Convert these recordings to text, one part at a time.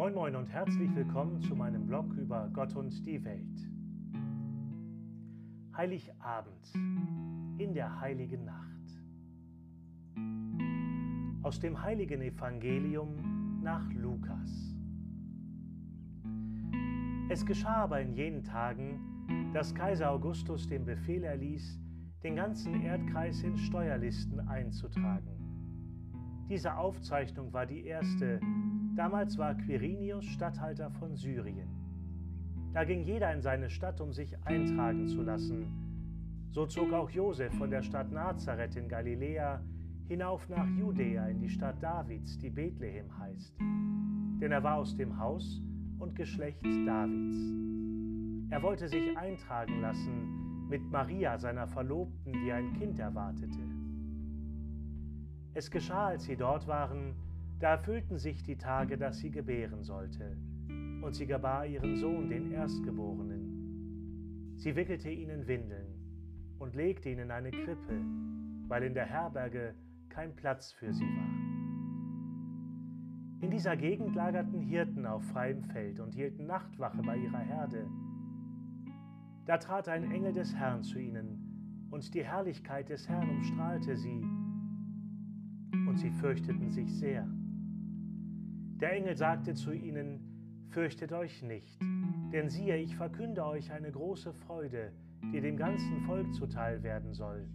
Moin Moin und herzlich willkommen zu meinem Blog über Gott und die Welt. Heiligabend in der heiligen Nacht. Aus dem heiligen Evangelium nach Lukas. Es geschah aber in jenen Tagen, dass Kaiser Augustus den Befehl erließ, den ganzen Erdkreis in Steuerlisten einzutragen. Diese Aufzeichnung war die erste, Damals war Quirinius Statthalter von Syrien. Da ging jeder in seine Stadt, um sich eintragen zu lassen. So zog auch Josef von der Stadt Nazareth in Galiläa hinauf nach Judäa in die Stadt Davids, die Bethlehem heißt. Denn er war aus dem Haus und Geschlecht Davids. Er wollte sich eintragen lassen mit Maria, seiner Verlobten, die ein Kind erwartete. Es geschah, als sie dort waren, da erfüllten sich die Tage, dass sie gebären sollte, und sie gebar ihren Sohn, den Erstgeborenen. Sie wickelte ihn in Windeln und legte ihn in eine Krippe, weil in der Herberge kein Platz für sie war. In dieser Gegend lagerten Hirten auf freiem Feld und hielten Nachtwache bei ihrer Herde. Da trat ein Engel des Herrn zu ihnen, und die Herrlichkeit des Herrn umstrahlte sie, und sie fürchteten sich sehr. Der Engel sagte zu ihnen, Fürchtet euch nicht, denn siehe, ich verkünde euch eine große Freude, die dem ganzen Volk zuteil werden soll.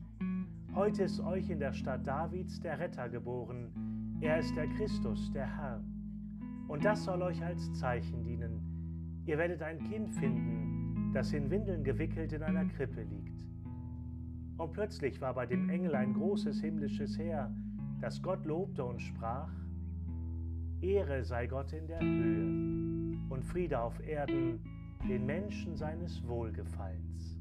Heute ist euch in der Stadt Davids der Retter geboren, er ist der Christus, der Herr. Und das soll euch als Zeichen dienen. Ihr werdet ein Kind finden, das in Windeln gewickelt in einer Krippe liegt. Und plötzlich war bei dem Engel ein großes himmlisches Heer, das Gott lobte und sprach, Ehre sei Gott in der Höhe und Friede auf Erden den Menschen seines Wohlgefallens.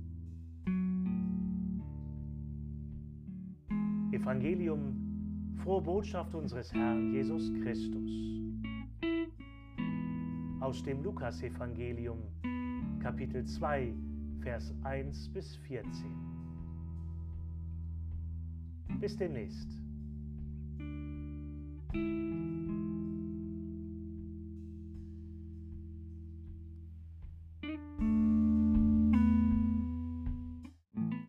Evangelium, frohe Botschaft unseres Herrn Jesus Christus. Aus dem Lukasevangelium, Kapitel 2, Vers 1 bis 14. Bis demnächst.